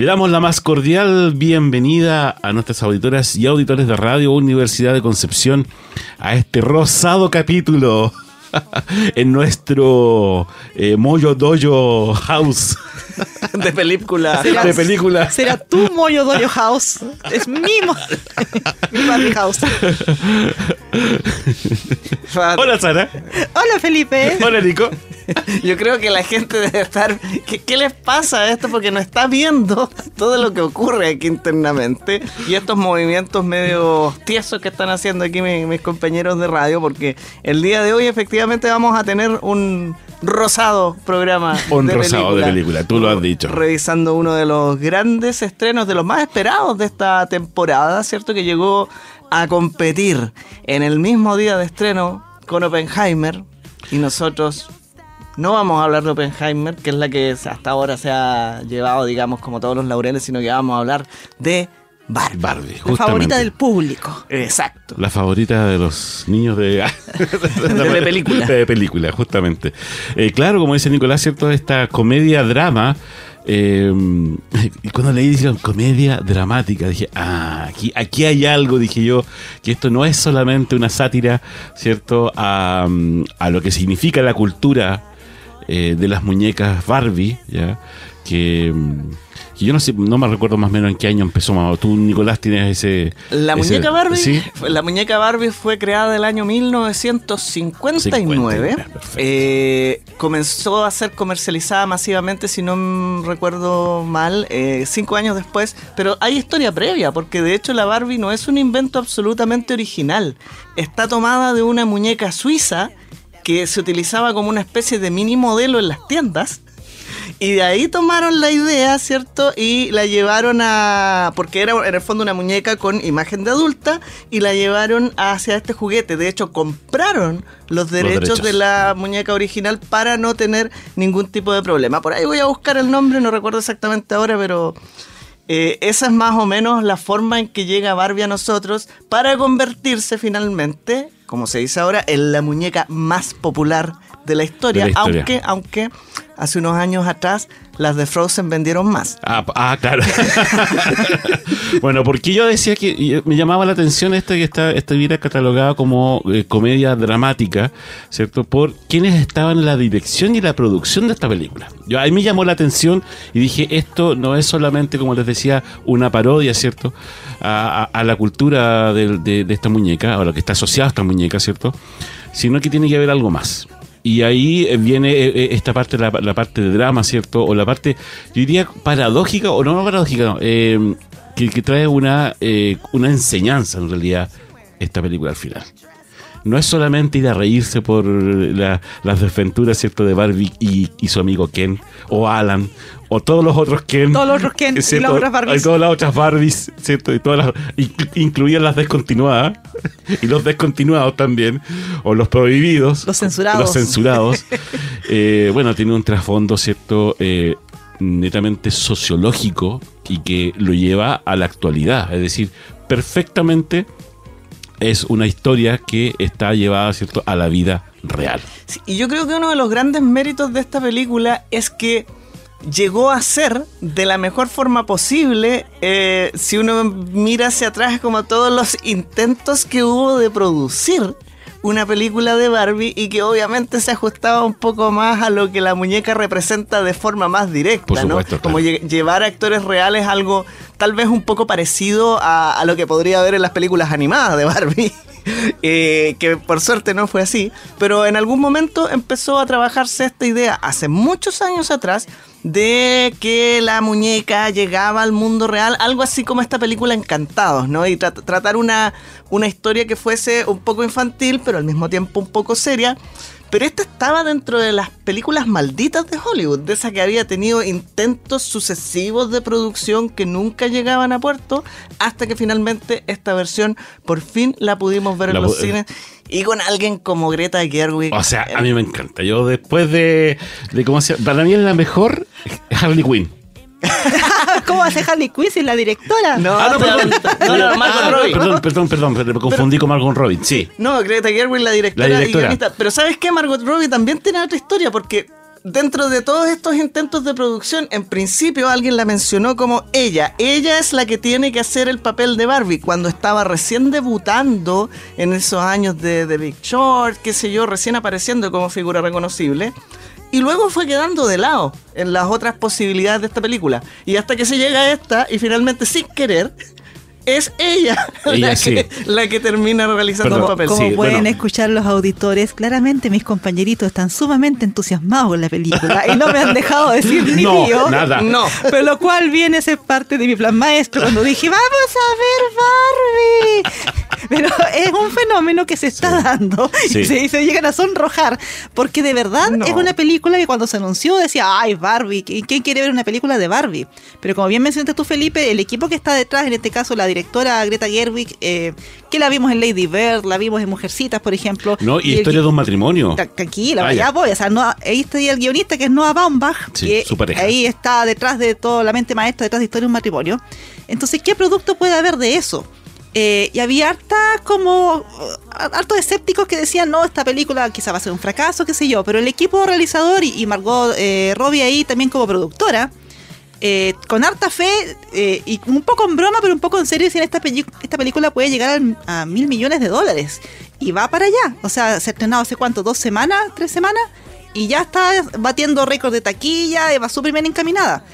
Le damos la más cordial bienvenida a nuestras auditoras y auditores de Radio Universidad de Concepción a este rosado capítulo en nuestro eh, Moyo Dojo House. de película. ¿Será, de película. Será tu Moyo Dojo House. Es mi, mi House. Hola Sara. Hola Felipe. Hola Nico. Yo creo que la gente debe estar. ¿Qué, les pasa a esto? Porque no está viendo todo lo que ocurre aquí internamente y estos movimientos medio tiesos que están haciendo aquí mis, mis compañeros de radio. Porque el día de hoy, efectivamente, vamos a tener un rosado programa. Un rosado de película, tú lo has dicho. Revisando uno de los grandes estrenos, de los más esperados de esta temporada, ¿cierto? Que llegó a competir en el mismo día de estreno con Oppenheimer. Y nosotros no vamos a hablar de Oppenheimer, que es la que hasta ahora se ha llevado, digamos, como todos los laureles, sino que vamos a hablar de Barbie. Barbie la favorita del público. Exacto. La favorita de los niños de, de, película. De película, justamente. Eh, claro, como dice Nicolás, ¿cierto? Esta comedia-drama. Eh, y cuando leí dijeron comedia dramática, dije, ah, aquí, aquí hay algo, dije yo, que esto no es solamente una sátira, ¿cierto? A, a lo que significa la cultura eh, de las muñecas Barbie, ¿ya? Que yo no sé, no me recuerdo más o menos en qué año empezó. Tú, Nicolás, tienes ese. La muñeca Barbie. ¿sí? La muñeca Barbie fue creada el año 1959. eh, comenzó a ser comercializada masivamente, si no recuerdo mal, eh, cinco años después. Pero hay historia previa, porque de hecho la Barbie no es un invento absolutamente original. Está tomada de una muñeca suiza que se utilizaba como una especie de mini modelo en las tiendas y de ahí tomaron la idea, ¿cierto? Y la llevaron a. Porque era en el fondo una muñeca con imagen de adulta. Y la llevaron hacia este juguete. De hecho, compraron los derechos, de la muñeca original para no tener ningún tipo de problema. Por ahí voy a buscar el nombre, no recuerdo exactamente ahora, pero. Eh, esa es más o menos la forma en que llega Barbie a nosotros para convertirse finalmente, como se dice ahora, en la muñeca más popular de la historia, aunque, aunque hace unos años atrás las de Frozen vendieron más. Ah, ah claro. bueno, porque yo decía que me llamaba la atención esto que esta, estuviera catalogada como eh, comedia dramática, ¿cierto? Por quienes estaban en la dirección y la producción de esta película. Yo, ahí me llamó la atención y dije, esto no es solamente, como les decía, una parodia, ¿cierto? A, la cultura de, de, esta muñeca, o lo que está asociado a esta muñeca, ¿cierto? Sino que tiene que haber algo más. Y ahí eh, viene eh, eh, esta parte, la, parte de drama, ¿cierto? O la parte, yo diría, paradójica, o no, paradójica, no, que, trae una, una enseñanza en realidad esta película al final no es solamente ir a reírse por las desventuras, ¿cierto?, de Barbie y, su amigo Ken, o Alan, o todos los otros Ken. Todos los otros Ken y las otras Barbies. Y todas las otras Barbies, ¿cierto? Y todas las, incluían las descontinuadas, y los descontinuados también, o los prohibidos. Los censurados. Los censurados. Eh, bueno, tiene un trasfondo, ¿cierto?, eh, netamente sociológico y que lo lleva a la actualidad. Es decir, perfectamente es una historia que está llevada ¿cierto? a la vida real. y yo creo que uno de los grandes méritos de esta película es que llegó a ser de la mejor forma posible eh, si uno mira hacia atrás como todos los intentos que hubo de producir una película de Barbie y que obviamente se ajustaba un poco más a lo que la muñeca representa de forma más directa, Por ¿no? Como lle- llevar a actores reales algo tal vez un poco parecido a, lo que podría haber en las películas animadas de Barbie. Eh, que por suerte no fue así, pero en algún momento empezó a trabajarse esta idea hace muchos años atrás de que la muñeca llegaba al mundo real, algo así como esta película Encantados, ¿no? Y tra- tratar una, una historia que fuese un poco infantil, pero al mismo tiempo un poco seria. Pero esta estaba dentro de las películas malditas de Hollywood, de esa que había tenido intentos sucesivos de producción que nunca llegaban a puerto, hasta que finalmente esta versión por fin la pudimos ver La en los cines y con alguien como Greta Gerwig. O sea, a mí me encanta. Yo después de, de cómo se para mí es la mejor Harley Quinn. ¿Cómo hace Harley Quinn si es la directora? No, Ah, no, perdón. no, no, Margot Ah, Robbie. Perdón, perdón, perdón, pero me confundí con Margot Robbie. Sí. No, Greta Gerwig, la directora, La y directora. guionista. Pero ¿sabes qué? Margot Robbie también tiene otra historia porque dentro de todos estos intentos de producción, en principio alguien la mencionó como ella. Ella es la que tiene que hacer el papel de Barbie cuando estaba recién debutando en esos años de, de Big Short, qué sé yo, recién apareciendo como figura reconocible. Y luego fue quedando de lado en las otras posibilidades de esta película. Y hasta que se llega a esta y finalmente sin querer... Es ella, Ella la, sí. que, la que termina realizando Perdón, el papel. Como Sí, pueden bueno. escuchar los auditores, claramente mis compañeritos están sumamente entusiasmados con la película y no me han dejado decir ni No, tío. nada. No. Pero lo cual viene a ser parte de mi plan maestro cuando dije, vamos a ver Barbie. Pero es un fenómeno que se está dando Sí. y se, y se llegan a sonrojar porque de verdad No. es una película que cuando se anunció decía, ay Barbie, ¿qui- ¿quién quiere ver una película de Barbie? Pero como bien mencionaste tú Felipe, el equipo que está detrás, en este caso la directora Greta Gerwig, eh, que la vimos en Lady Bird, la vimos en Mujercitas, por ejemplo. No, y, historia de un matrimonio. Tra- Tranquila, Ah, ya. voy. O sea, no, ahí está el guionista que es Noah Baumbach, Sí, que su pareja. ahí está detrás de todo, la mente maestra detrás de Historia de un matrimonio. Entonces, ¿qué producto puede haber de eso? Eh, y había harta como uh, hartos escépticos que decían no esta película quizá va a ser un fracaso qué sé yo pero el equipo realizador y, y Margot eh, Robbie ahí también como productora eh, con harta fe eh, y un poco en broma, pero un poco en serio, decían esta, película puede llegar a mil millones de dólares. Y va para allá. O sea, se ha estrenado hace cuánto, dos semanas, tres semanas, y ya está batiendo récords de taquilla, va súper bien encaminada.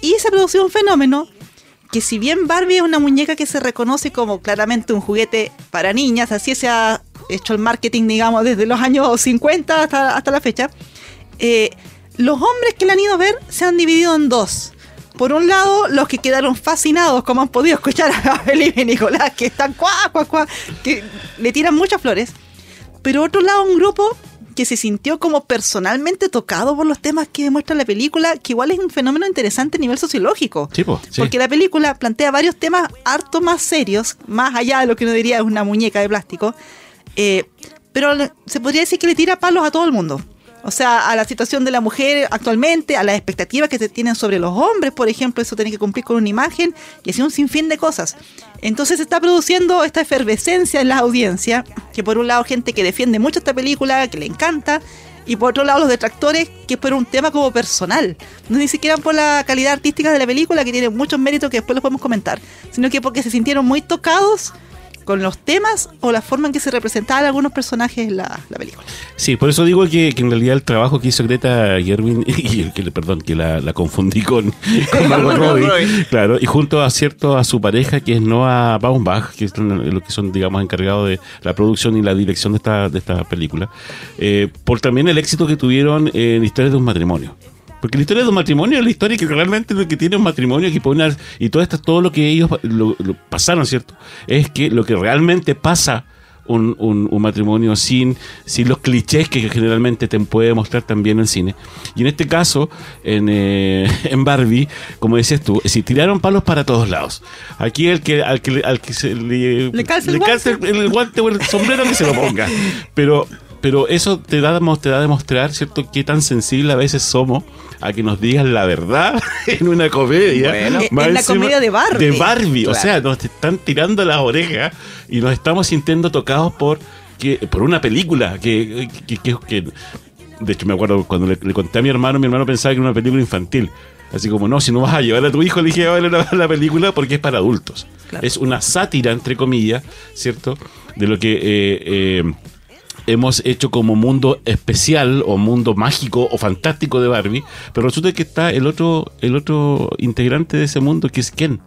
Y se produció un fenómeno que si bien Barbie es una muñeca que se reconoce como claramente un juguete para niñas, así se ha hecho el marketing, digamos, desde los años 50 hasta, hasta la fecha, eh, los hombres que la han ido a ver se han dividido en dos. Por un lado, los que quedaron fascinados, como han podido escuchar a Felipe y Nicolás, que están cuá, cuá, cuá, que le tiran muchas flores. Pero otro lado, un grupo que se sintió como personalmente tocado por los temas que muestra la película, que igual es un fenómeno interesante a nivel sociológico. Sí, po, sí. Porque la película plantea varios temas harto más serios, más allá de lo que uno diría es una muñeca de plástico. eh, pero se podría decir que le tira palos a todo el mundo. O sea, a la situación de la mujer actualmente, a las expectativas que se tienen sobre los hombres, por ejemplo, eso tiene que cumplir con una imagen y así un sinfín de cosas. Entonces se está produciendo esta efervescencia en la audiencia, que por un lado gente que defiende mucho esta película, que le encanta, y por otro lado los detractores, que es por un tema como personal. No ni siquiera por la calidad artística de la película, que tiene muchos méritos que después los podemos comentar, sino que porque se sintieron muy tocados con los temas o la forma en que se representaban algunos personajes en la, la película. Sí, por eso digo que, que en realidad el trabajo que hizo Greta Gerwin, y que, perdón, que la, la confundí con, con Margot Robbie, claro, y junto a cierto a su pareja que es Noah Baumbach, que son los que son, digamos, encargados de la producción y la dirección de esta, de esta película, eh, por también el éxito que tuvieron en Historias de un matrimonio. Porque la historia de un matrimonio es la historia que realmente lo que tiene un matrimonio que pone y todo esto, todo lo que ellos lo- lo pasaron, ¿cierto? Es que lo que realmente pasa un, un- un matrimonio sin, sin los clichés que generalmente te puede mostrar también el cine. Y en este caso, en, eh, en Barbie, como decías tú, si tiraron palos para todos lados. Aquí el que al que, al que se le, Le calza el calza el, el guante o el sombrero que se lo ponga. Pero, pero eso te da, te da a demostrar, ¿cierto?, qué tan sensible a veces somos a que nos digan la verdad en una comedia. Bueno. Más En la comedia de Barbie. De Barbie. O sea, nos están tirando las orejas y nos estamos sintiendo tocados por, que, por una película que, que, que- que- de hecho me acuerdo cuando le, le conté a mi hermano, mi hermano pensaba que era una película infantil. Así como, no, si no vas a llevar a tu hijo, le dije a ver la, la película porque es para adultos. Claro. Es una sátira, entre comillas, ¿cierto? De lo que eh, eh, hemos hecho como mundo especial o mundo mágico o fantástico de Barbie, pero resulta que está el otro el otro integrante de ese mundo que es Ken.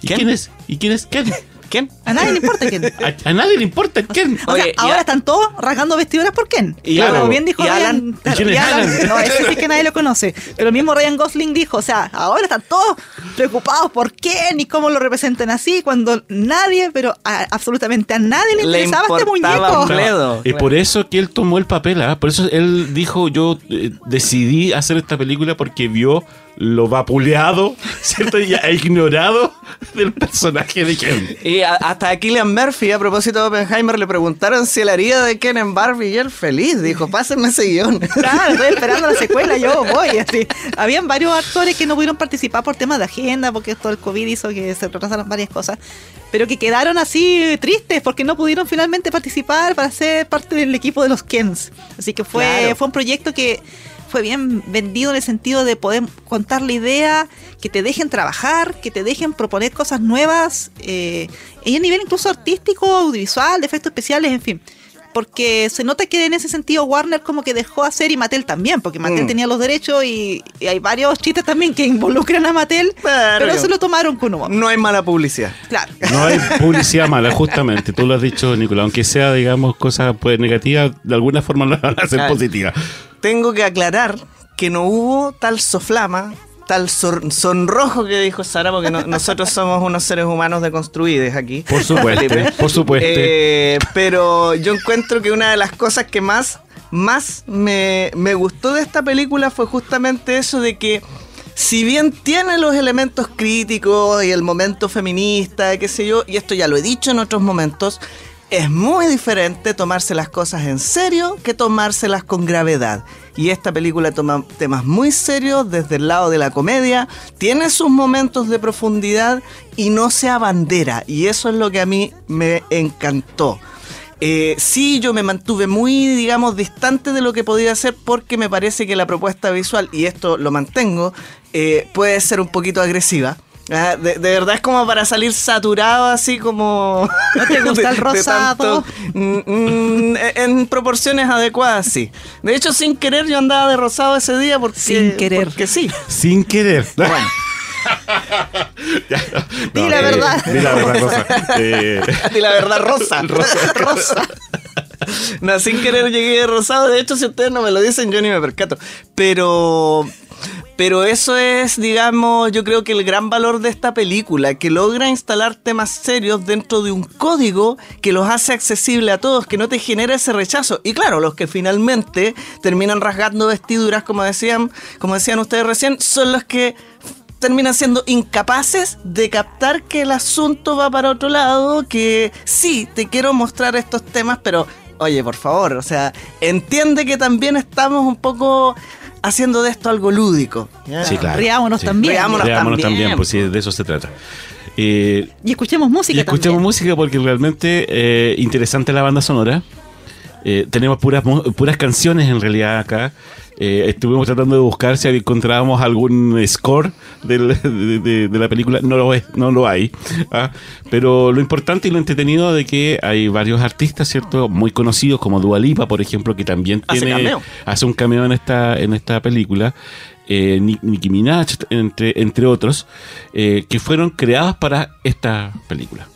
¿Y ¿Ken? quién es? ¿Y quién es Ken? ¿Quién? A nadie le importa quién. A, a nadie le importa Ken. O sea, Oye, ahora a- están todos rasgando vestiduras por Ken. Y Claro, Alan- bien dijo y Ryan. Alan- claro, ¿quién es y Alan- Alan? No, ese sí que nadie lo conoce. Pero mismo Ryan Gosling dijo, o sea, ahora están todos preocupados por Ken y cómo lo representan así, cuando nadie, pero a- absolutamente a nadie le Le interesaba este importaba muñeco. Y por eso que él tomó el papel, ¿ah? por eso él dijo, yo eh, decidí hacer esta película porque vio lo vapuleado, ¿cierto? Y e ignorado del personaje de Ken. Y a- hasta a Killian Murphy, a propósito de Oppenheimer, le preguntaron si él haría de Ken en Barbie y él feliz. Dijo, pásenme ese guion. Claro, estoy esperando la secuela, yo voy. Así. Habían varios actores que no pudieron participar por temas de agenda, porque esto del COVID hizo que se retrasaran varias cosas, pero que quedaron así tristes porque no pudieron finalmente participar para ser parte del equipo de los Kens. Así que fue, Claro. fue un proyecto que fue bien vendido en el sentido de poder contar la idea, que te dejen trabajar, que te dejen proponer cosas nuevas, eh, y a nivel incluso artístico, audiovisual, de efectos especiales, en fin. Porque se nota que en ese sentido Warner como que dejó hacer y Mattel también, porque Mattel Mm. tenía los derechos y, y hay varios chistes también que involucran a Mattel, Pero- pero se lo tomaron con humor. No hay mala publicidad. Claro. No hay publicidad mala, justamente. Tú lo has dicho, Nicolás. Aunque sea, digamos, cosas pues, negativas, de alguna forma lo van a hacer Claro. positivas. Tengo que aclarar que no hubo tal soflama, tal sor- sonrojo que dijo Sara, porque no- nosotros somos unos seres humanos deconstruidos aquí. Por supuesto, por supuesto. Eh, pero yo encuentro que una de las cosas que más, más me, me gustó de esta película fue justamente eso de que si bien tiene los elementos críticos y el momento feminista, qué sé yo, y esto ya lo he dicho en otros momentos, es muy diferente tomarse las cosas en serio que tomárselas con gravedad. Y esta película toma temas muy serios desde el lado de la comedia, tiene sus momentos de profundidad y no se abandera. Y eso es lo que a mí me encantó. Eh, sí, yo me mantuve muy, digamos, distante de lo que podía hacer porque me parece que la propuesta visual, y esto lo mantengo, eh, puede ser un poquito agresiva. Ah, De, de verdad es como para salir saturado así como... ¿No te gusta el rosado? tanto- Mm, mm, en proporciones adecuadas, sí. De hecho, sin querer yo andaba de rosado ese día porque... Sin querer. Porque sí. Sin querer. Bueno, Di la verdad. Di la verdad, Rosa. Eh, y la verdad, rosa. Rosa. rosa. No, sin querer llegué de rosado. De hecho, si ustedes no me lo dicen, yo ni me percato. Pero. Pero eso es, digamos, yo creo que el gran valor de esta película, que logra instalar temas serios dentro de un código que los hace accesible a todos, que no te genera ese rechazo. Y claro, los que finalmente terminan rasgando vestiduras, como decían, como decían ustedes recién, son los que terminan siendo incapaces de captar que el asunto va para otro lado, que sí, te quiero mostrar estos temas, pero oye, por favor, o sea, entiende que también estamos un poco haciendo de esto algo lúdico. sí, claro. Riámonos Sí. también. Riámonos Riámonos también. también, pues sí, de eso se trata. Eh, Y escuchemos música y escuchemos también. música porque realmente eh, interesante la banda sonora. Eh, tenemos puras, puras canciones en realidad acá. Eh, estuvimos tratando de buscar si encontrábamos algún score del- de, de- de la película. No lo es, no lo hay. ¿ah? Pero lo importante y lo entretenido de que hay varios artistas, ¿cierto? Muy conocidos como Dua Lipa, por ejemplo, que también Hace tiene cameo. hace un cameo en esta, en esta película. Eh, Ni- Nicki Minaj, entre, entre otros, eh, que fueron creadas para esta película.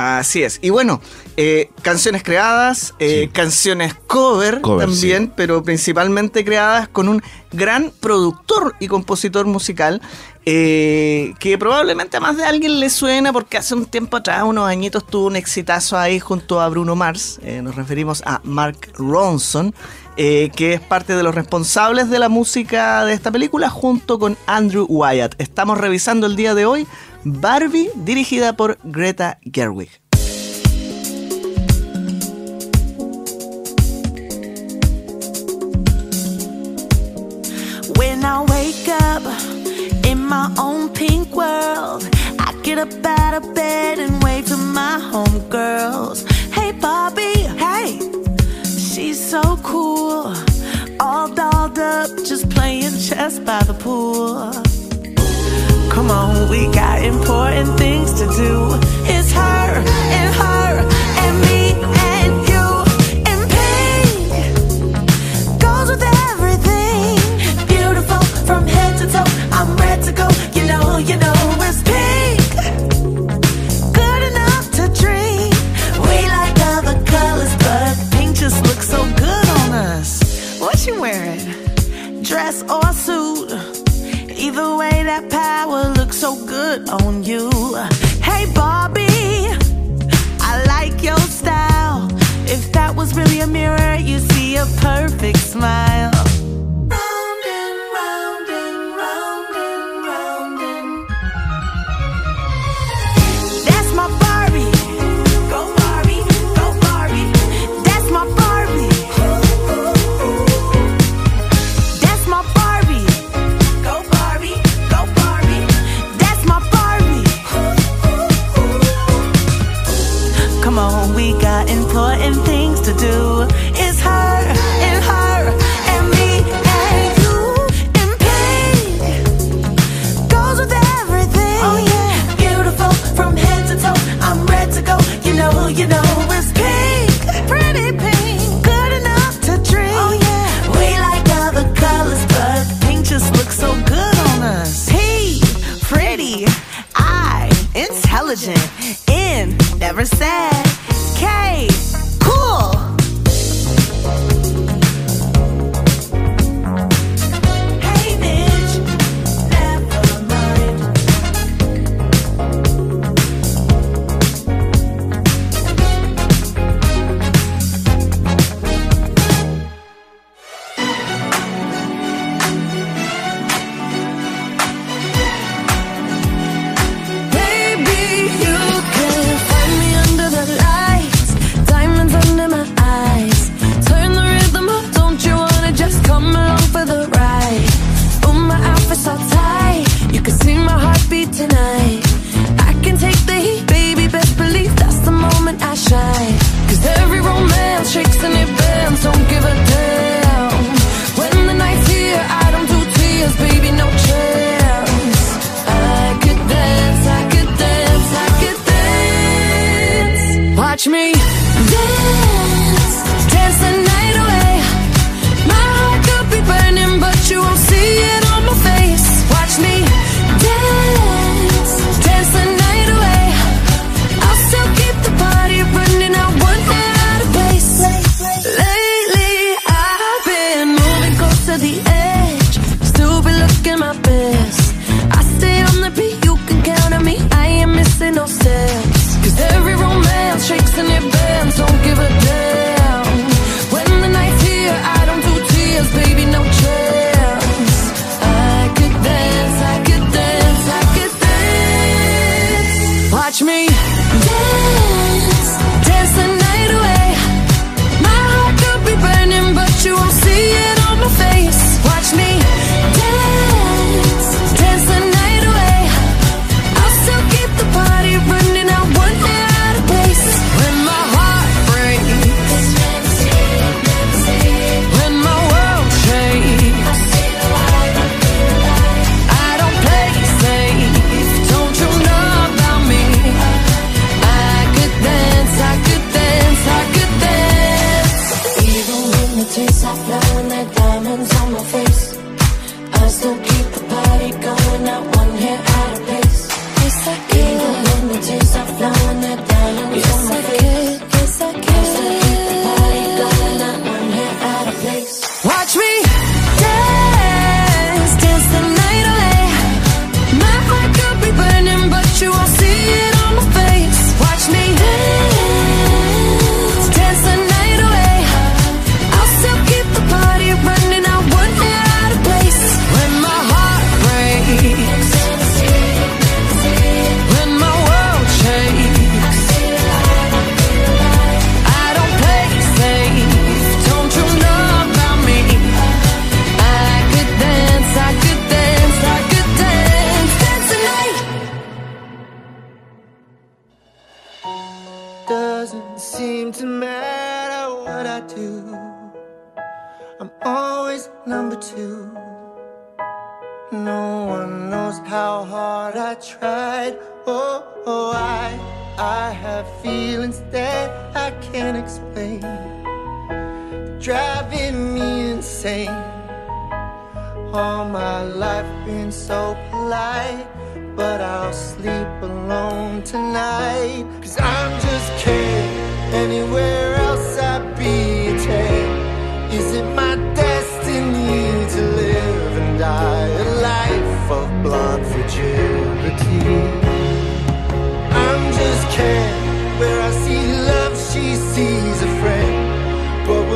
Así es. Y bueno, eh, canciones creadas, eh, Sí. canciones cover, Cover, también, sí. pero principalmente creadas con un gran productor y compositor musical eh, que probablemente a más de alguien le suena porque hace un tiempo atrás, unos añitos, tuvo un exitazo ahí junto a Bruno Mars. Nos referimos a Mark Ronson. eh, que es parte de los responsables de la música de esta película junto con Andrew Wyatt. Estamos revisando el día de hoy Barbie dirigida por Greta Gerwig. When I wake up in my own pink world, I get up out of bed and wave to my homegirls. Hey, Bobby, hey, she's so cool. All dolled up, just playing chess by the pool. Come on, we got important things to do.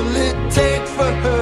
Will it take for her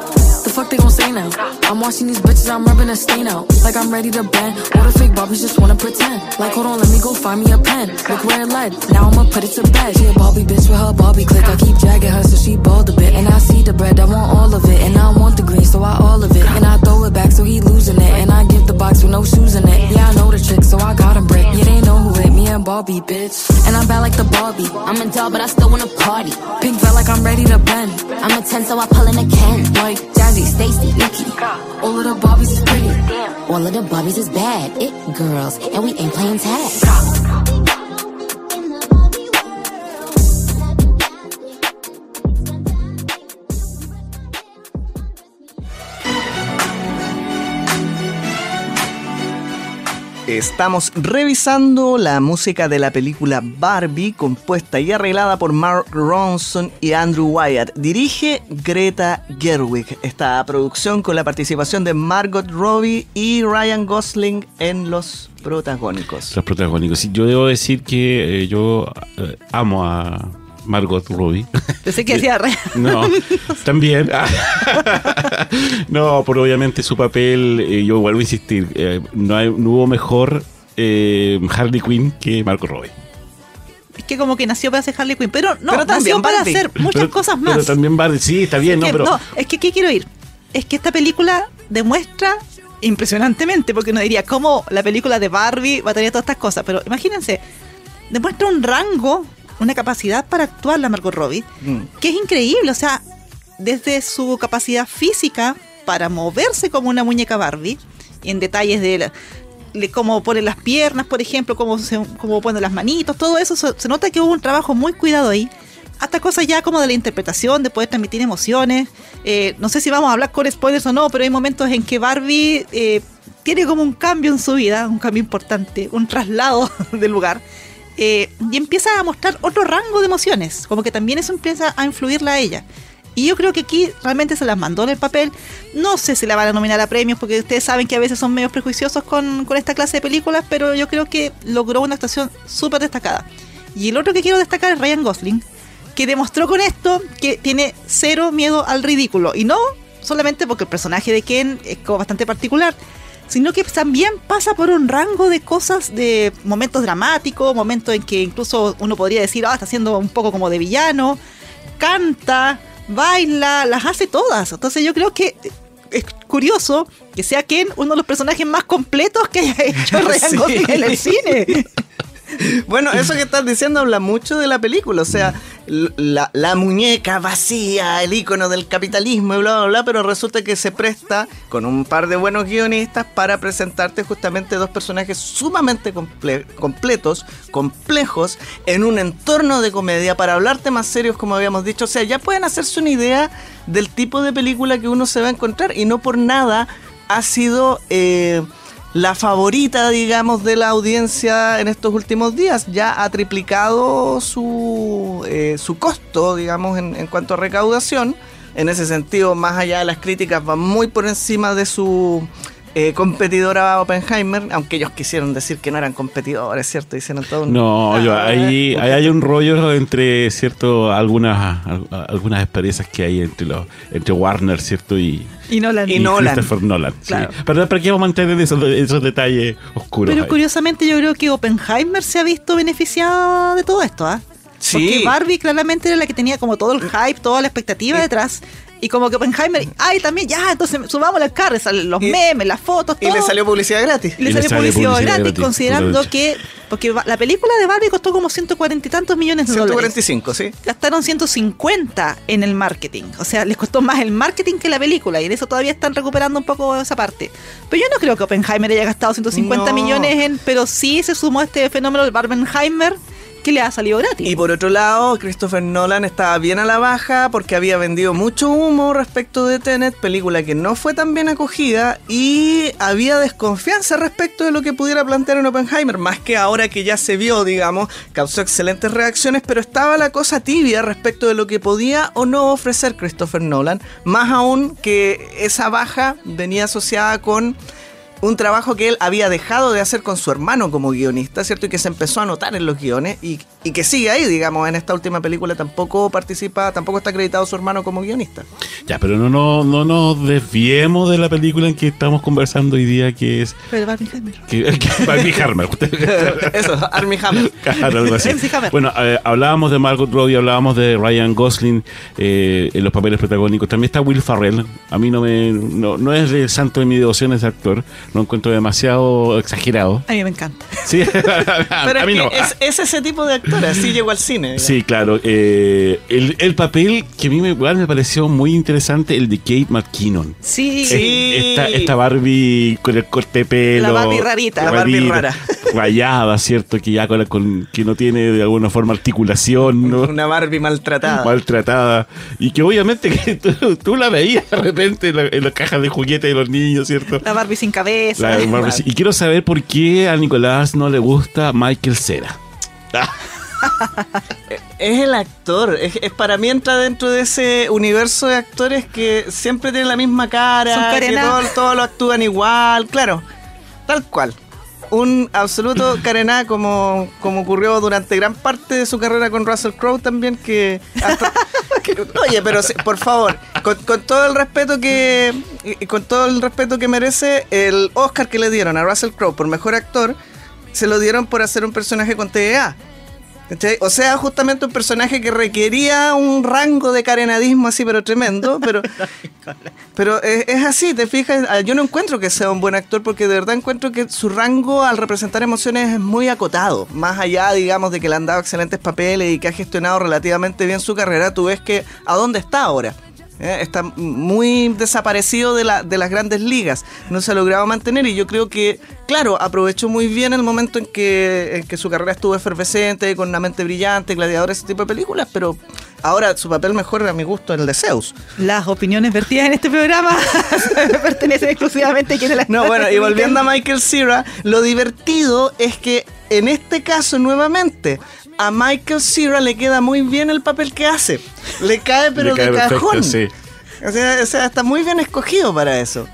The fuck they gon' say now? I'm watching these bitches, I'm rubbing a stain out. Like I'm ready to bend. All the fake Barbies just wanna pretend. Like, hold on, let me go find me a pen. Look where it led. Now I'ma put it to bed. She a Barbie bitch with her Barbie click. I keep dragging her so she bald a bit. And I see the bread, I want all of it. And I want the green, so I all of it. And I throw it back so he losing it. And I give the box with no shoes in it. Yeah, I know the trick, so I got him brick. Yeah, they know who hit me and Barbie, bitch. And I'm bad like the Barbie. I'm a doll, but I still wanna party. Pink felt like I'm ready to bend. I'm a 10, so I pull in a Ken. Like Jazzy, Stacy, Nikki. All of the Barbies is pretty. All of the Barbies is bad. It girls, and we ain't playing tag. Estamos revisando la música de la película Barbie, compuesta y arreglada por Mark Ronson y Andrew Wyatt. Dirige Greta Gerwig. Esta producción con la participación de Margot Robbie y Ryan Gosling en los protagónicos. Los protagónicos. Yo debo decir que eh, yo eh, amo a Margot Robbie. Pensé que decía re. No, también. no, por obviamente su papel, eh, yo vuelvo a insistir, eh, no, hay- no hubo mejor eh, Harley Quinn que Margot Robbie. Es que como que nació para ser Harley Quinn, pero no, Pero nació para Barbie. hacer muchas Pero- cosas más. Pero también Barbie, sí, está bien, Es no, que, pero... no, es que ¿qué quiero ir? Es que esta película demuestra impresionantemente, porque uno diría, ¿cómo la película de Barbie va a tener todas estas cosas? Pero imagínense, demuestra un rango, una capacidad para actuar la Margot Robbie, Mm. que es increíble. O sea, desde su capacidad física para moverse como una muñeca Barbie, en detalles de, la- de cómo pone las piernas, por ejemplo, cómo, se, cómo pone las manitos, todo eso, se, se nota que hubo un trabajo muy cuidado ahí. Hasta cosas ya como de la interpretación, de poder transmitir emociones. Eh, no sé si vamos a hablar con spoilers o no, pero hay momentos en que Barbie eh, tiene como un cambio en su vida, un cambio importante, un traslado de lugar. Eh, y empieza a mostrar otro rango de emociones, como que también eso empieza a influirla a ella. Y yo creo que aquí realmente se las mandó en el papel. No sé si la van a nominar a premios, porque ustedes saben que a veces son medio prejuiciosos con, con esta clase de películas, pero yo creo que logró una actuación súper destacada. Y el otro que quiero destacar es Ryan Gosling, que demostró con esto que tiene cero miedo al ridículo. Y no solamente porque el personaje de Ken es como bastante particular, sino que también pasa por un rango de cosas, de momentos dramáticos, momentos en que incluso uno podría decir, ah, está haciendo un poco como de villano, canta, baila, las hace todas. Entonces yo creo que es curioso que sea Ken uno de los personajes más completos que haya hecho Ryan Sí. Gosling en el cine. Bueno, eso que estás diciendo habla mucho de la película, o sea, la, muñeca vacía, el icono del capitalismo y bla, bla, bla, pero resulta que se presta con un par de buenos guionistas para presentarte justamente dos personajes sumamente comple- completos, complejos, en un entorno de comedia para hablar temas serios, como habíamos dicho, o sea, ya pueden hacerse una idea del tipo de película que uno se va a encontrar y no por nada ha sido... eh, la favorita, digamos, de la audiencia en estos últimos días. Ya ha triplicado su, eh, su costo, digamos, en, en cuanto a recaudación. En ese sentido, más allá de las críticas, va muy por encima de su eh, competidora Oppenheimer, aunque ellos quisieron decir que no eran competidores, ¿cierto? Hicieron todo un... No, yo, Ah, ahí, un ahí hay un rollo entre, ¿cierto? Algunas, al- algunas experiencias que hay entre los, entre Warner, ¿cierto? Y, Y Nolan. Y Nolan. Christopher Nolan. sí. Claro. Pero ¿para qué vamos a mantener esos, esos detalles oscuros? Pero ahí? curiosamente yo creo que Oppenheimer se ha visto beneficiado de todo esto, ¿ah? Sí. Porque Barbie claramente era la que tenía como todo el hype, toda la expectativa detrás. Y como que Oppenheimer, ay, también, ya, entonces subamos al carro, salen los Y- memes, las fotos, Y le salió publicidad gratis. Y le Y le salió publicidad, publicidad gratis, gratis, considerando que. Porque la película de Barbie costó como 140 y tantos millones de dólares. 145, ¿sí? Gastaron 150 en el marketing. O sea, les costó más el marketing que la película. Y en eso todavía están recuperando un poco esa parte. Pero yo no creo que Oppenheimer haya gastado 150 No. millones en. Pero sí se sumó este fenómeno del Barbenheimer que le ha salido gratis. Y por otro lado, Christopher Nolan estaba bien a la baja porque había vendido mucho humo respecto de Tenet, película que no fue tan bien acogida y había desconfianza respecto de lo que pudiera plantear en Oppenheimer, más que ahora que ya se vio, digamos, causó excelentes reacciones, pero estaba la cosa tibia respecto de lo que podía o no ofrecer Christopher Nolan, más aún que esa baja venía asociada con un trabajo que él había dejado de hacer con su hermano como guionista, ¿cierto? Y que se empezó a notar en los guiones y, y que sigue ahí, digamos, en esta última película tampoco participa, tampoco está acreditado su hermano como guionista. Ya, pero no, no, no nos desviemos de la película en que estamos conversando hoy día, que es Pero Barbenheimer. que, que Barbie Harmer. Eso, Armie Hammer. Claro, algo así. MC Hammer. Bueno, eh, hablábamos de Margot Robbie, hablábamos de Ryan Gosling eh, en los papeles protagónicos. También está Will Ferrell. A mí no me no, no es el santo de mi devoción ese actor. Lo encuentro demasiado exagerado. A mí me encanta. Sí, Pero a es, mí que no. es, es ese tipo de actor, así llegó al cine. digamos. Sí, claro. eh, el, el papel que a mí me, igual me pareció muy interesante, el de Kate McKinnon. Sí. Sí. Esta, esta Barbie con el corte de pelo. La Barbie rarita. La Barbie rara. Rayada, ¿cierto? Que ya con, que no tiene de alguna forma articulación, ¿no? Una Barbie maltratada. maltratada y que obviamente que tú, tú la veías de repente en la, en la caja de juguetes de los niños, ¿cierto? La Barbie sin cabeza. La- Barbie- y quiero saber por qué a Nicolás no le gusta Michael Cera. Es el actor. Es, es- para mí entra dentro de ese universo de actores que siempre tienen la misma cara, que todos, todos lo actúan igual. Claro, tal cual. Un absoluto carená como, como ocurrió durante gran parte de su carrera con Russell Crowe también que... hasta- que- oye, pero sí, por favor, con, con todo el respeto que con todo el respeto que merece el Oscar que le dieron a Russell Crowe por mejor actor, se lo dieron por hacer un personaje con TDA. ¿Cachai? O sea, justamente un personaje que requería un rango de carenadismo así, pero tremendo. Pero, pero es, es así, te fijas. Ah, Yo no encuentro que sea un buen actor porque de verdad encuentro que su rango al representar emociones es muy acotado. Más allá, digamos, de que le han dado excelentes papeles y que ha gestionado relativamente bien su carrera, tú ves que a dónde está ahora. ¿Eh? Está muy desaparecido de, la, de las grandes ligas. No se ha logrado mantener y yo creo que, claro, aprovechó muy bien el momento en que, en que su carrera estuvo efervescente, con una mente brillante, gladiador, ese tipo de películas, pero ahora su papel mejor a mi gusto es el de Zeus. Las opiniones vertidas en este programa pertenecen exclusivamente a quienes las No, bueno, y volviendo a Michael Cera, lo divertido es que en este caso nuevamente a Michael Cera le queda muy bien el papel que hace. Le cae pero Le cae de perfecto, cajón. sí. O sea, o sea, está muy bien escogido para eso.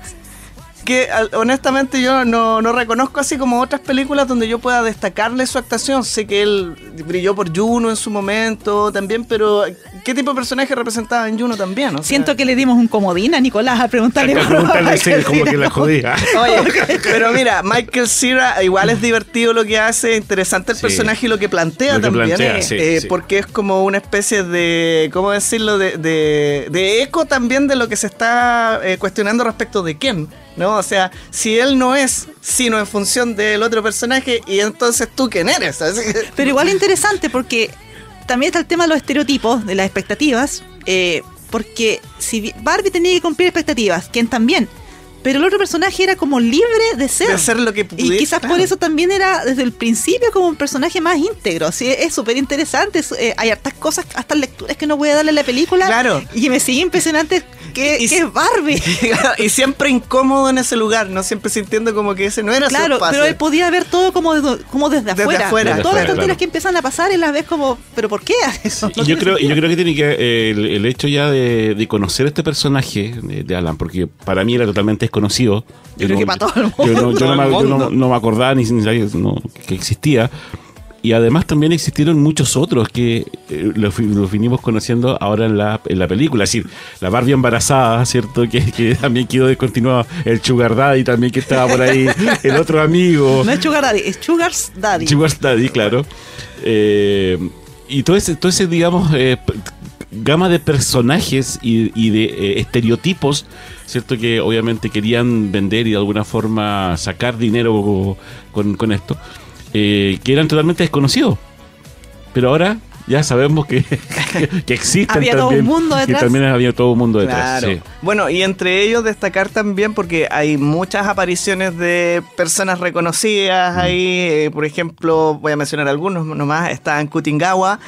Que honestamente yo no, no reconozco así como otras películas donde yo pueda destacarle su actuación. Sé que él brilló por Juno en su momento también, pero ¿qué tipo de personaje representaba en Juno también? O sea, Siento que le dimos un comodín a Nicolás a preguntarle por preguntarle sí, como que la jodía. Oye, pero mira, Michael Cera igual es divertido lo que hace, interesante el Sí. personaje y lo que plantea Lo que también. plantea, eh, sí, eh, sí. Porque es como una especie de, ¿cómo decirlo? De, de, de eco también de lo que se está eh, cuestionando respecto de quién. ¿No? O sea, si él no es, sino en función del otro personaje, y entonces tú quién eres. Pero igual interesante porque también está el tema de los estereotipos, de las expectativas. eh, porque si bi- Barbie tenía que cumplir expectativas, Ken también. Pero el otro personaje era como libre de ser. De ser lo que Y pudiera, quizás por eso también era desde el principio como un personaje más íntegro. Sí, es súper interesante. es- eh, hay hartas cosas, hasta lecturas que no voy a darle a la película. Claro. Y me sigue impresionante que, Y- que es Barbie. y siempre incómodo en ese lugar, no siempre sintiendo como que ese no era su Claro, pero él podía ver todo como, desde- como desde Desde afuera. afuera, Todas claro, las tonterías claro. que empiezan a pasar y las ves como, ¿pero por qué hace eso? Y yo creo, yo creo que tiene que eh, el, el hecho ya de, de conocer este personaje de, de Alan, porque para mí era totalmente desconocido. Yo creo que para todo el mundo. Yo no, yo no el me, yo no- no me acordaba ni, ni sabía no, que existía. Y además también existieron muchos otros que eh, lo, fi- lo vinimos conociendo ahora en la, en la película. Es decir, la Barbie embarazada, ¿cierto? Que, que también quedó descontinuado. El Sugar Daddy también que estaba por ahí. El otro amigo. No es Sugar Daddy, es Sugar's Daddy. Sugar Daddy, claro. Eh, y todo ese, todo ese digamos, eh, gama de personajes y, y de eh, estereotipos, ¿cierto? Que obviamente querían vender y de alguna forma sacar dinero con, con esto, eh, que eran totalmente desconocidos. Pero ahora ya sabemos que, que existen Había todo un mundo que detrás. también había todo un mundo detrás. Claro. sí. Bueno, y entre ellos destacar también porque hay muchas apariciones de personas reconocidas Mm. ahí. eh, por ejemplo, voy a mencionar algunos nomás. Está en Kutingawa.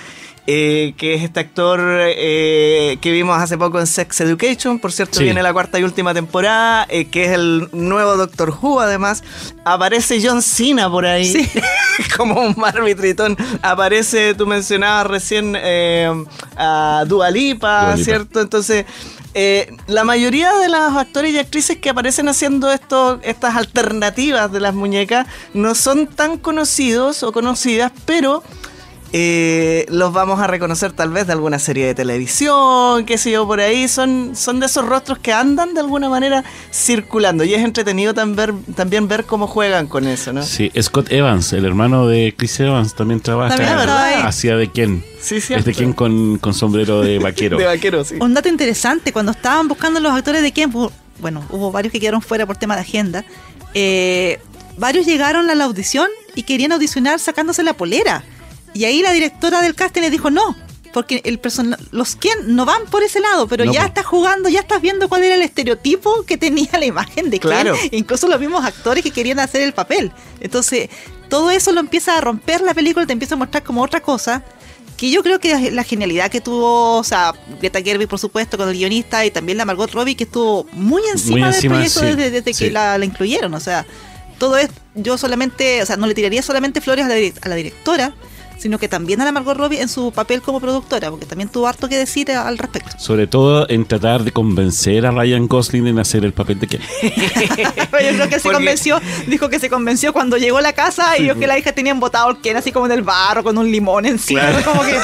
Eh, que es este actor eh, que vimos hace poco en Sex Education, por cierto Sí. viene la cuarta y última temporada, eh, que es el nuevo Doctor Who además, aparece John Cena por ahí, Sí. como un Barbie Tritón, aparece, tú mencionabas recién eh, a Dua Lipa, Dua Lipa. ¿cierto? Entonces, eh, la mayoría de los actores y actrices que aparecen haciendo esto, estas alternativas de las muñecas no son tan conocidos o conocidas, pero eh, los vamos a reconocer tal vez de alguna serie de televisión, qué sé yo, por ahí. Son, son de esos rostros que andan de alguna manera circulando y es entretenido tam- ver- también ver cómo juegan con eso, ¿no? Sí, Scott Evans, el hermano de Chris Evans, también trabaja También ahí. hacia de Ken. Sí, Es de Ken con, con sombrero de vaquero. De vaquero, sí. Un dato interesante, cuando estaban buscando los actores de Ken, bueno, hubo varios que quedaron fuera por tema de agenda, eh, varios llegaron a la audición y querían audicionar sacándose la polera. Y ahí la directora del casting les dijo, no, porque el persona, los Ken no van por ese lado, pero No, ya estás jugando, ya estás viendo cuál era el estereotipo que tenía la imagen de Ken. Claro. Incluso los mismos actores que querían hacer el papel. Entonces, todo eso lo empieza a romper la película, te empieza a mostrar como otra cosa. Que yo creo que la genialidad que tuvo, o sea, Greta Gerwig, por supuesto, con el guionista, y también la Margot Robbie, que estuvo muy encima, Muy encima, del proyecto sí, desde, desde sí. que la, la incluyeron. O sea, todo es, yo solamente, o sea, no le tiraría solamente flores a la, a la directora, sino que también a la Margot Robbie en su papel como productora, porque también tuvo harto que decir al respecto. Sobre todo en tratar de convencer a Ryan Gosling en hacer el papel de Ken. Yo creo que se Porque- convenció, dijo que se convenció cuando llegó a la casa y vio que la hija tenía embotado el Ken así como en el barro con un limón encima. Como que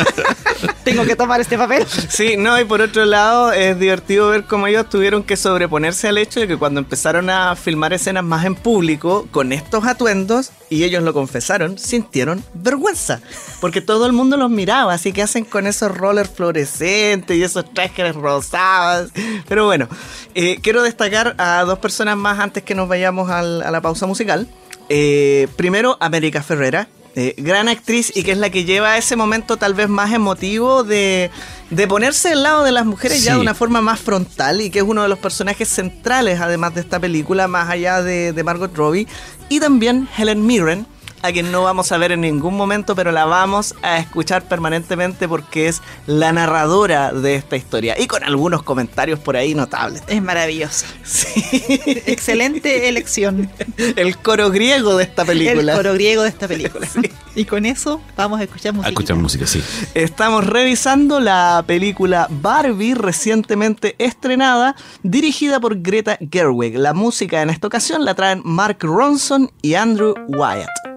tengo que tomar este papel. Sí, no, y por otro lado es divertido ver cómo ellos tuvieron que sobreponerse al hecho de que cuando empezaron a filmar escenas más en público con estos atuendos, y ellos lo confesaron, sintieron vergüenza, porque todo el mundo los miraba, así que hacen con esos rollers fluorescentes y esos trajes rosados. Pero bueno, eh, quiero destacar a dos personas más antes que nos vayamos al- a la pausa musical. Eh, primero, América Ferrera, eh, gran actriz y que es la que lleva ese momento tal vez más emotivo de, de ponerse al lado de las mujeres ya de una forma más frontal y que es uno de los personajes centrales además de esta película, más allá de, de Margot Robbie. Y también Helen Mirren, a quien no vamos a ver en ningún momento, pero la vamos a escuchar permanentemente porque es la narradora de esta historia y con algunos comentarios por ahí notables. Es maravillosa. Sí. Excelente elección. El coro griego de esta película. El coro griego de esta película. Y con eso vamos a escuchar A música. escuchar música, sí. Estamos revisando la película Barbie recientemente estrenada, dirigida por Greta Gerwig. La música en esta ocasión la traen Mark Ronson y Andrew Wyatt.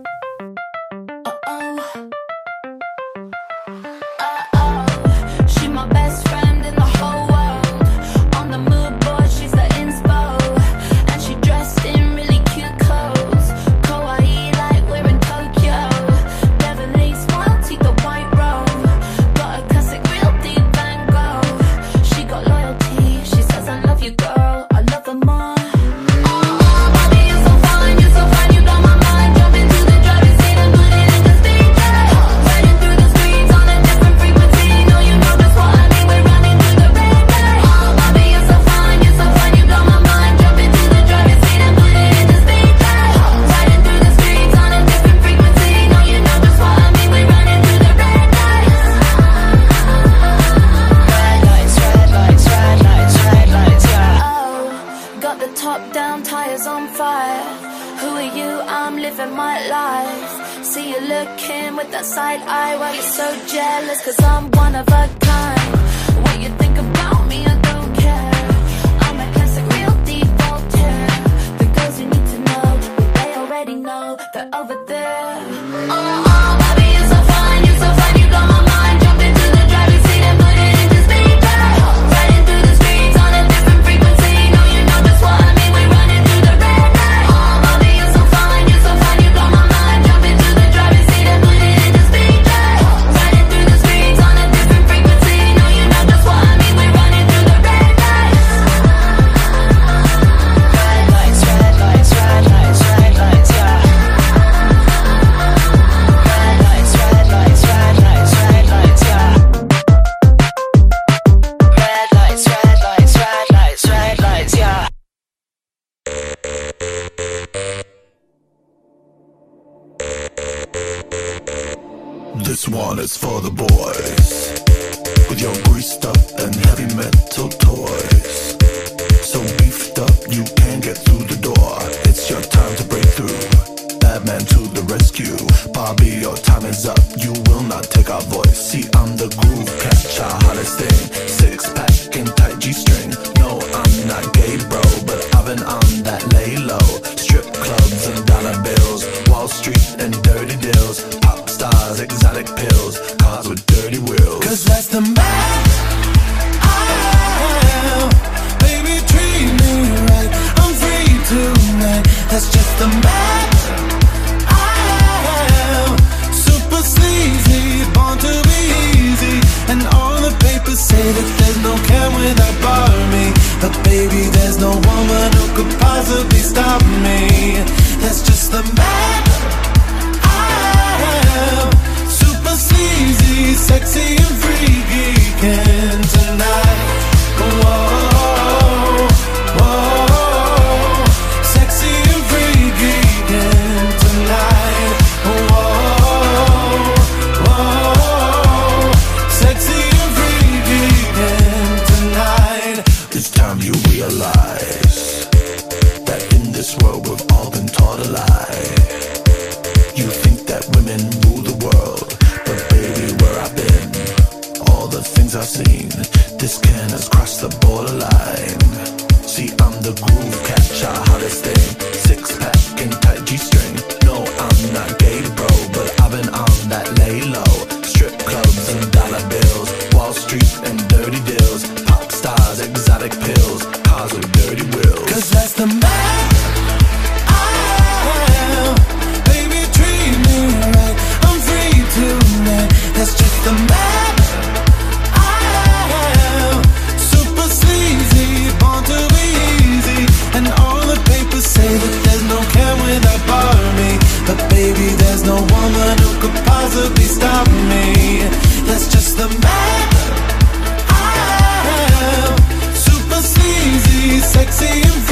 Sexy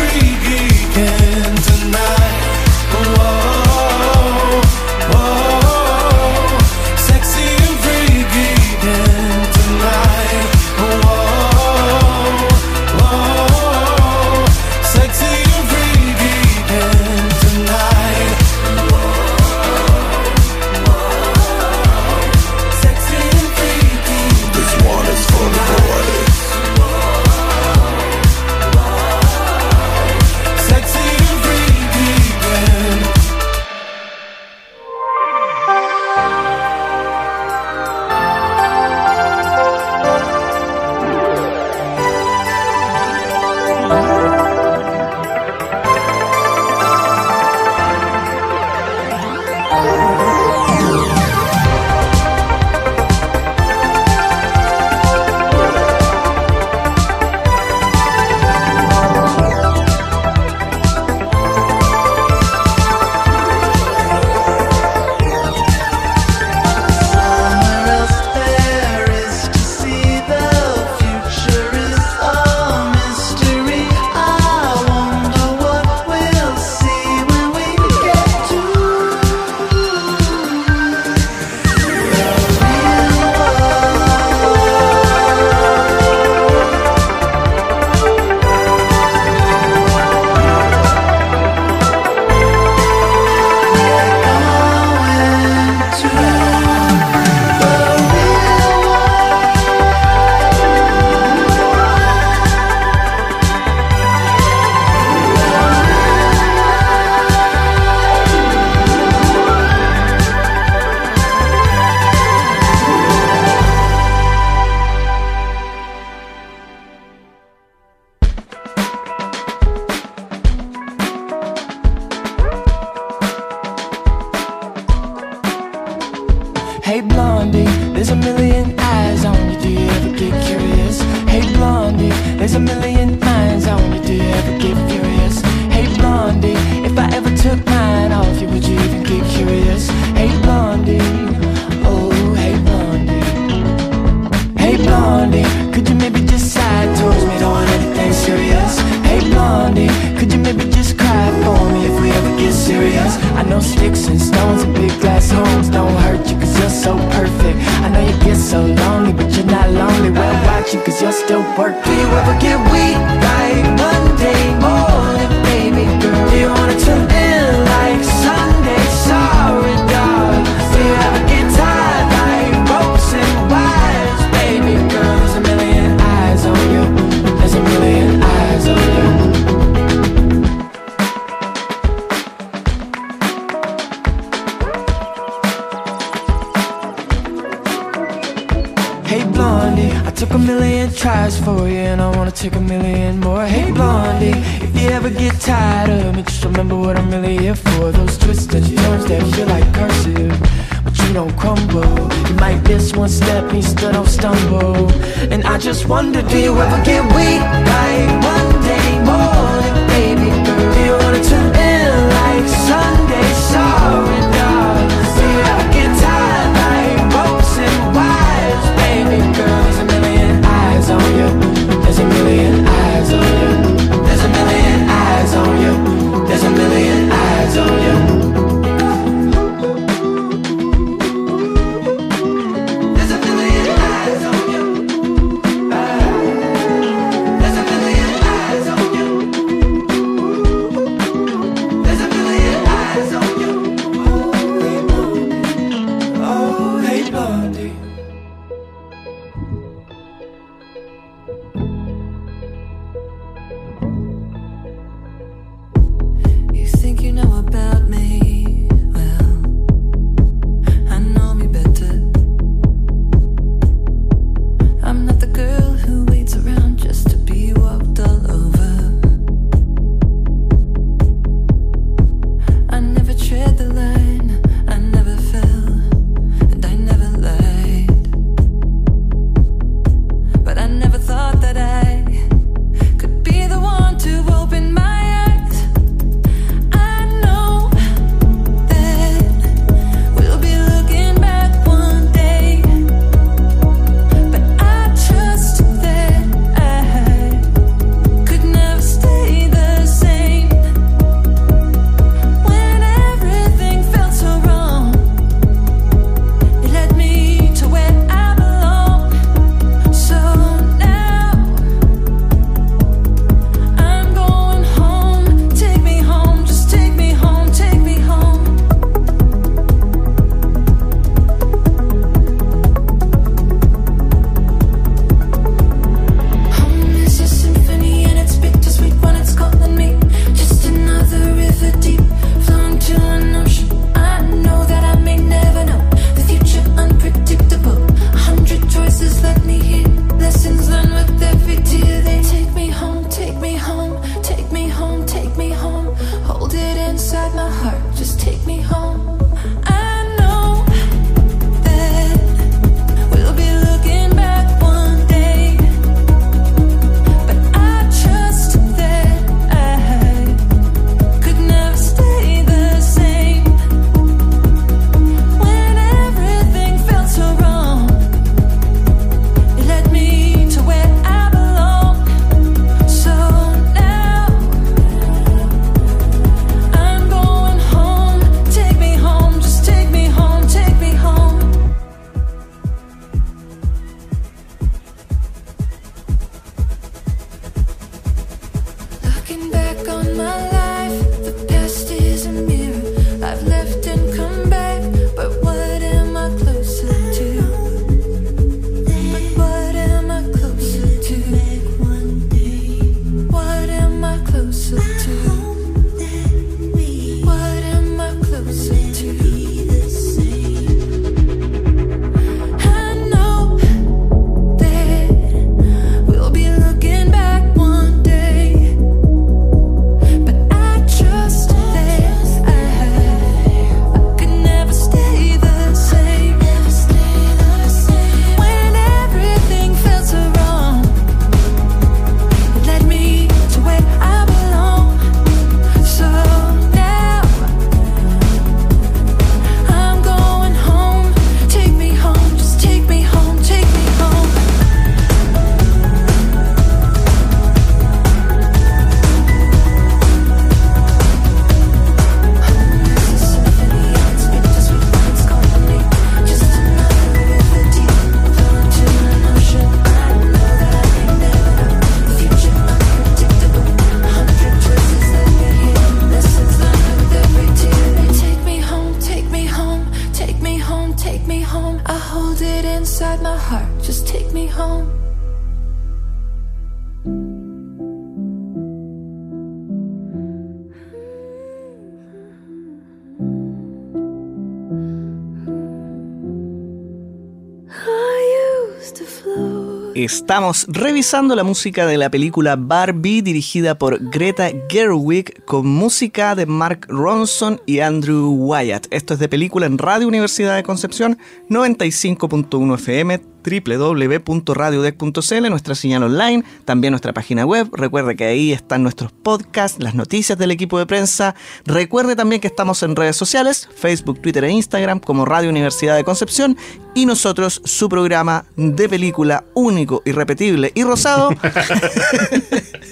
Estamos revisando la música de la película Barbie dirigida por Greta Gerwig con música de Mark Ronson y Andrew Wyatt. Esto es de película en Radio Universidad de Concepción 95.1 FM www.radiodec.cl, nuestra señal online, también nuestra página web. Recuerde que ahí están nuestros podcasts, las noticias del equipo de prensa. Recuerde también que estamos en redes sociales, Facebook, Twitter e Instagram como Radio Universidad de Concepción y nosotros su programa de película único, irrepetible y rosado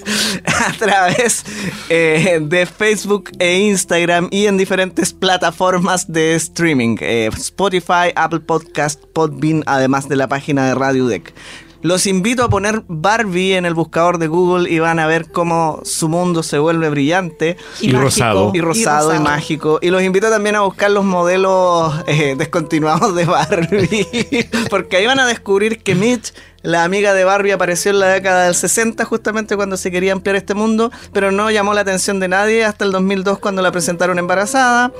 a través eh, de Facebook e Instagram y en diferentes plataformas de streaming, eh, Spotify, Apple Podcast, Podbean, además de la página de Radio Deck. Los invito a poner Barbie en el buscador de Google y van a ver cómo su mundo se vuelve brillante Y mágico. rosado. y rosado y, rosado. mágico. Y los invito también a buscar los modelos eh, descontinuados de Barbie, porque ahí van a descubrir que Mitch, la amiga de Barbie, apareció en la década del 60, justamente cuando se quería ampliar este mundo, pero no llamó la atención de nadie hasta el 2002 cuando la presentaron embarazada.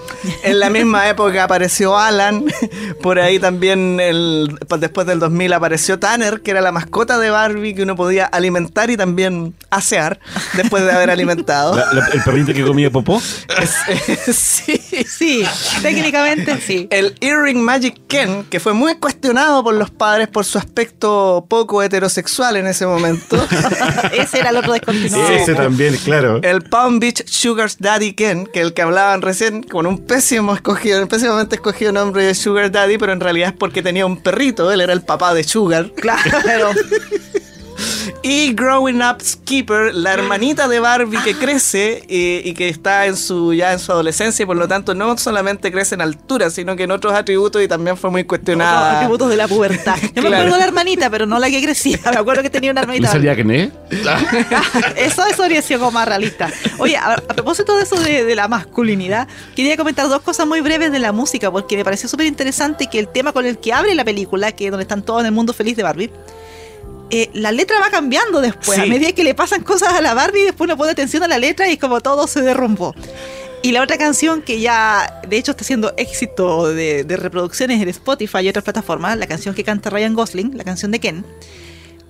En la misma época apareció Alan, por ahí también el, pues después del 2000 apareció Tanner, que era la mascota de Barbie que uno podía alimentar y también asear después de haber alimentado. La- la- el perrito que comía popó. Es- sí. Sí, técnicamente sí. El Earring Magic Ken, que fue muy cuestionado por los padres por su aspecto poco heterosexual en ese momento. Ese era el otro descontinuado. Ese también, claro. El Palm Beach Sugar's Daddy Ken, que el que hablaban recién, con un pésimo escogido, un pésimamente escogido nombre de Sugar Daddy, pero en realidad es porque tenía un perrito, él era el papá de Sugar. Claro. Y Growing Up Skipper, la hermanita de Barbie que crece eh, y que está en su ya en su adolescencia y por lo tanto no solamente crece en altura, sino que en otros atributos y también fue muy cuestionada. atributos de la pubertad. Yo me Claro. acuerdo de la hermanita, pero no la que crecía. Me acuerdo que tenía una ¿No hermanita. salía Kené? Eso, habría sido como más realista. Oye, a, a propósito de eso de, de la masculinidad, quería comentar dos cosas muy breves de la música, porque me pareció súper interesante que el tema con el que abre la película, que es donde están todos en el mundo feliz de Barbie, eh, la letra va cambiando después. Sí. A medida que le pasan cosas a la Barbie, después uno pone atención a la letra y es como todo se derrumbó. Y la otra canción que ya, de hecho, está haciendo éxito de, de reproducciones en Spotify y otras plataformas, la canción que canta Ryan Gosling, la canción de Ken,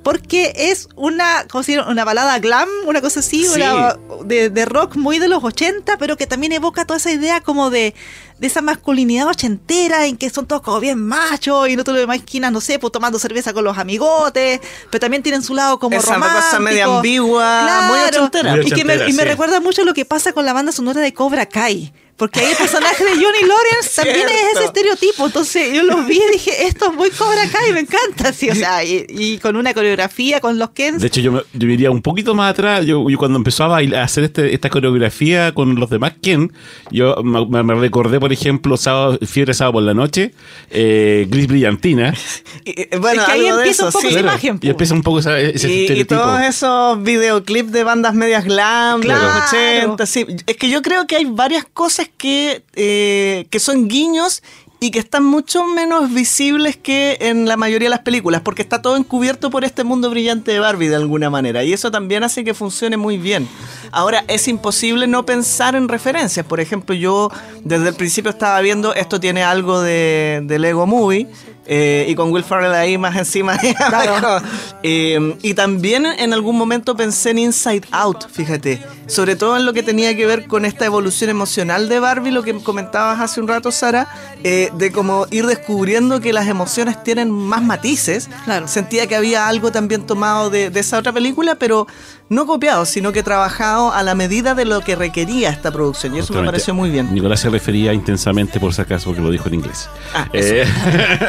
porque es una, ¿cómo se llama? Una balada glam, una cosa así, Sí. una de, de rock muy de los 80, pero que también evoca toda esa idea como de, de esa masculinidad ochentera en que son todos como bien machos y no te lo imaginas, no sé, pues tomando cerveza con los amigotes, pero también tienen su lado como Esa romántico. cosa media ambigua, muy ochentera. Muy Y, que me, ochentera, y me recuerda mucho lo que pasa con la banda sonora de Cobra Kai. Porque ahí el personaje de Johnny Lawrence también es ese estereotipo. Entonces yo los vi y dije, esto es muy Cobra Kai, me encanta. Sí, o sea, y, y con una coreografía, con los Kens. De hecho, yo, me, yo iría un poquito más atrás. Yo, yo cuando empezó a, bailar, a hacer este- esta coreografía con los demás, ¿quién? Yo me, me recordé, por ejemplo, sábado, Fiebre Sábado por la Noche, eh, Gris Brillantina. Y, bueno, Es que ahí empieza un poco sí. esa Claro, imagen, y empieza un poco esa- ese Y, y todos esos videoclips de bandas medias glam de los Claro. 80, sí. Es que yo creo que hay varias cosas que, eh, que son guiños y que están mucho menos visibles que en la mayoría de las películas, porque está todo encubierto por este mundo brillante de Barbie de alguna manera, y eso también hace que funcione muy bien. Ahora, es imposible no pensar en referencias. Por ejemplo, yo desde el principio estaba viendo, esto tiene algo de, de Lego Movie, eh, y con Will Ferrell ahí más encima. Claro. Eh, y también en algún momento pensé en Inside Out, fíjate. Sobre todo en lo que tenía que ver con esta evolución emocional de Barbie, lo que comentabas hace un rato, Sara, eh, de como ir descubriendo que las emociones tienen más matices. Claro. Sentía que había algo también tomado de, de esa otra película, pero no copiado, sino que trabajado a la medida de lo que requería esta producción. Y eso me pareció muy bien. Nicolás se refería intensamente, por si acaso, porque lo dijo en inglés. Ah, Eh,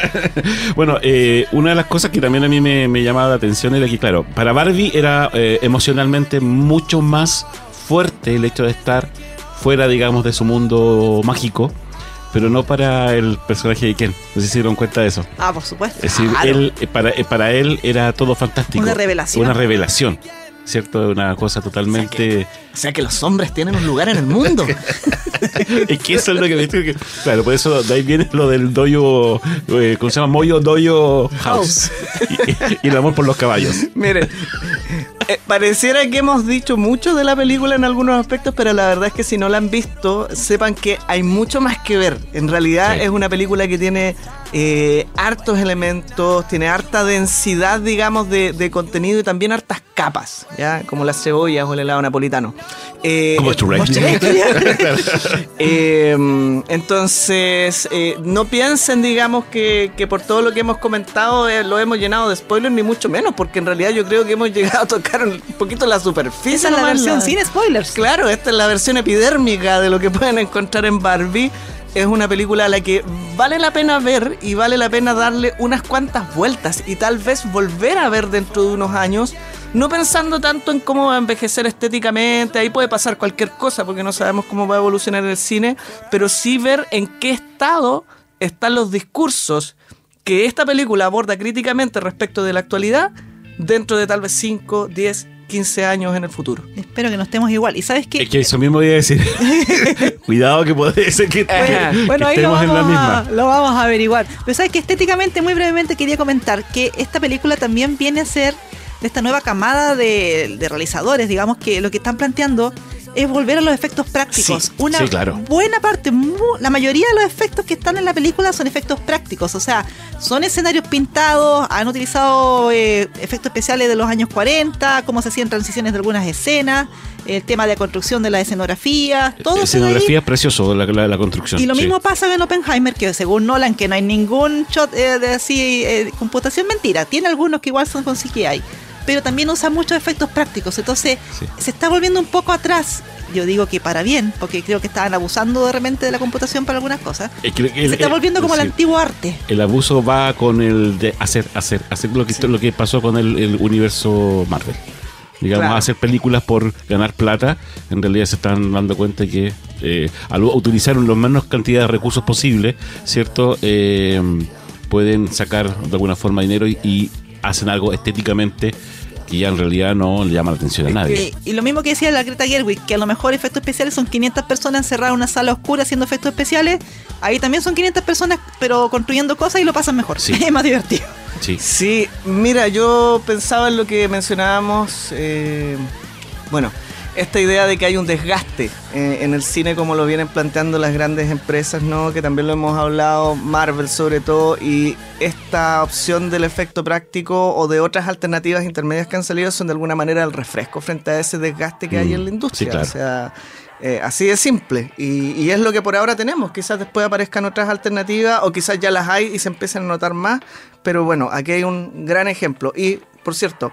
bueno, eh, una de las cosas que también a mí me, me llamaba la atención era que, claro, para Barbie era eh, emocionalmente mucho más fuerte el hecho de estar fuera, digamos, de su mundo mágico, pero no para el personaje de Ken. No sé si se dieron cuenta de eso. Ah, por supuesto. Es decir, Claro. él, eh, para, eh, para él era todo fantástico. Una revelación. Una revelación, ¿cierto? Una cosa totalmente... O sea que los hombres tienen un lugar en el mundo. Es que eso es lo que me digo que- Claro, por eso de ahí viene lo del doyo, eh, ¿cómo se llama? Moyo Doyo House. Y, y el amor por los caballos. Miren, eh, pareciera que hemos dicho mucho de la película en algunos aspectos, pero la verdad es que si no la han visto, sepan que hay mucho más que ver. En realidad Sí. es una película que tiene eh, hartos elementos, tiene harta densidad, digamos, de, de contenido y también hartas capas, ¿ya? Como las cebollas o el helado napolitano. Eh, Como Shrek. eh, entonces, eh, no piensen, digamos, que, que por todo lo que hemos comentado eh, lo hemos llenado de spoilers, ni mucho menos, porque en realidad yo creo que hemos llegado a tocar un poquito la superficie. Esa es la versión sin spoilers. Claro, esta es la versión epidérmica de lo que pueden encontrar en Barbie. Es una película a la que vale la pena ver y vale la pena darle unas cuantas vueltas y tal vez volver a ver dentro de unos años, no pensando tanto en cómo va a envejecer estéticamente, ahí puede pasar cualquier cosa porque no sabemos cómo va a evolucionar el cine, pero sí ver en qué estado están los discursos que esta película aborda críticamente respecto de la actualidad dentro de tal vez 5, 10, 15 años en el futuro. Espero que no estemos igual. ¿Y sabes qué? Es que eso mismo voy a decir. Cuidado que puede ser que, Bueno, ahí lo estemos en la vamos, misma. a, lo vamos a averiguar. Pero sabes que estéticamente, muy brevemente, quería comentar que esta película también viene a ser de esta nueva camada de, de realizadores, digamos, que lo que están planteando es volver a los efectos prácticos. Sí, Una sí, claro. buena parte, la mayoría de los efectos que están en la película son efectos prácticos, o sea, son escenarios pintados, han utilizado eh, efectos especiales de los años 40, cómo se hacían transiciones de algunas escenas, el tema de la construcción de la escenografía, todo Escenografía es precioso, la, la, la construcción. y lo sí. mismo pasa en Oppenheimer, que según Nolan, que no hay ningún shot eh, de así, eh, computación mentira. Tiene algunos que igual son con CGI, pero también usa muchos efectos prácticos. Entonces, Sí. se está volviendo un poco atrás. Yo digo que para bien, porque creo que estaban abusando de repente de la computación para algunas cosas. Es que el- se está el- volviendo como el sí. antiguo arte. El abuso va con el de hacer, hacer, hacer lo que, lo que pasó con el, el universo Marvel. Digamos, Claro. hacer películas por ganar plata, en realidad se están dando cuenta que eh, al utilizar la menos cantidad de recursos posible, ¿cierto? Eh, pueden sacar de alguna forma dinero y, y hacen algo estéticamente que ya en realidad no le llama la atención a nadie. Y, y lo mismo que decía la Greta Gerwig, que a lo mejor efectos especiales son 500 personas encerradas en una sala oscura haciendo efectos especiales. Ahí también son 500 personas, pero construyendo cosas y lo pasan mejor. Sí. es más divertido. Sí. Sí, mira, yo pensaba en lo que mencionábamos. eh, bueno, esta idea de que hay un desgaste eh, en el cine como lo vienen planteando las grandes empresas, ¿no? Que también lo hemos hablado, Marvel sobre todo, y esta opción del efecto práctico o de otras alternativas intermedias que han salido son de alguna manera el refresco frente a ese desgaste que hay Mm, en la industria. sí, claro. O sea, eh, así de simple. Y, y es lo que por ahora tenemos. Quizás después aparezcan otras alternativas o quizás ya las hay y se empiecen a notar más. Pero bueno, aquí hay un gran ejemplo. Y, por cierto,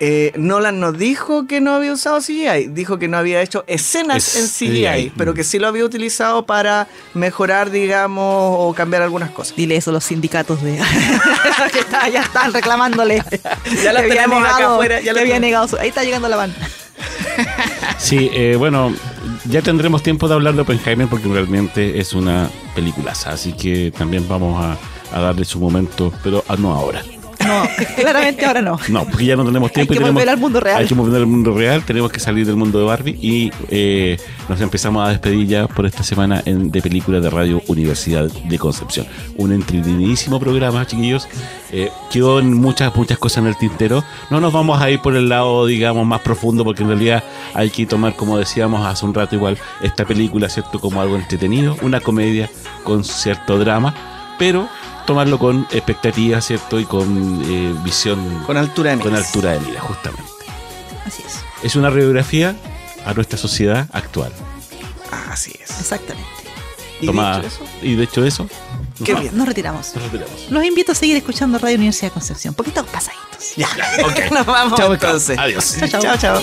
eh, Nolan no dijo que no había usado CGI, dijo que no había hecho escenas Es en CGI, CGI. pero que sí lo había utilizado para mejorar, digamos, o cambiar algunas cosas. Dile eso a los sindicatos de. que está- ya están reclamándole. Ya Que había tenemos acá negado- afuera, ya la había negado su- Ahí está llegando la van. Sí, eh, bueno, ya tendremos tiempo de hablar de Oppenheimer porque realmente es una peliculaza, así que también vamos a, a darle su momento, pero no ahora. No, claramente ahora no. No, porque ya no tenemos tiempo. Hay y que tenemos, volver al mundo real. Hay que volver al mundo real, tenemos que salir del mundo de Barbie y eh, nos empezamos a despedir ya por esta semana en, de películas de Radio Universidad de Concepción. Un entretenidísimo programa, chiquillos. Eh, quedó muchas, muchas cosas en el tintero. No nos vamos a ir por el lado, digamos, más profundo, porque en realidad hay que tomar, como decíamos hace un rato igual, esta película, ¿cierto? Como algo entretenido, una comedia con cierto drama, pero tomarlo con expectativa, ¿cierto? Y con eh, visión Con altura de con miras. altura de mira, justamente. Así es. Es una radiografía a nuestra sociedad actual. Así es. Exactamente. ¿Y Tomada- dicho eso? y de hecho eso, Qué No, bien. Nos retiramos. nos retiramos. Los invito a seguir escuchando Radio Universidad de Concepción, porque estamos pasaditos. Ya, ok. Nos vamos Chao, entonces. Adiós. Chao, chao. Chao, chao.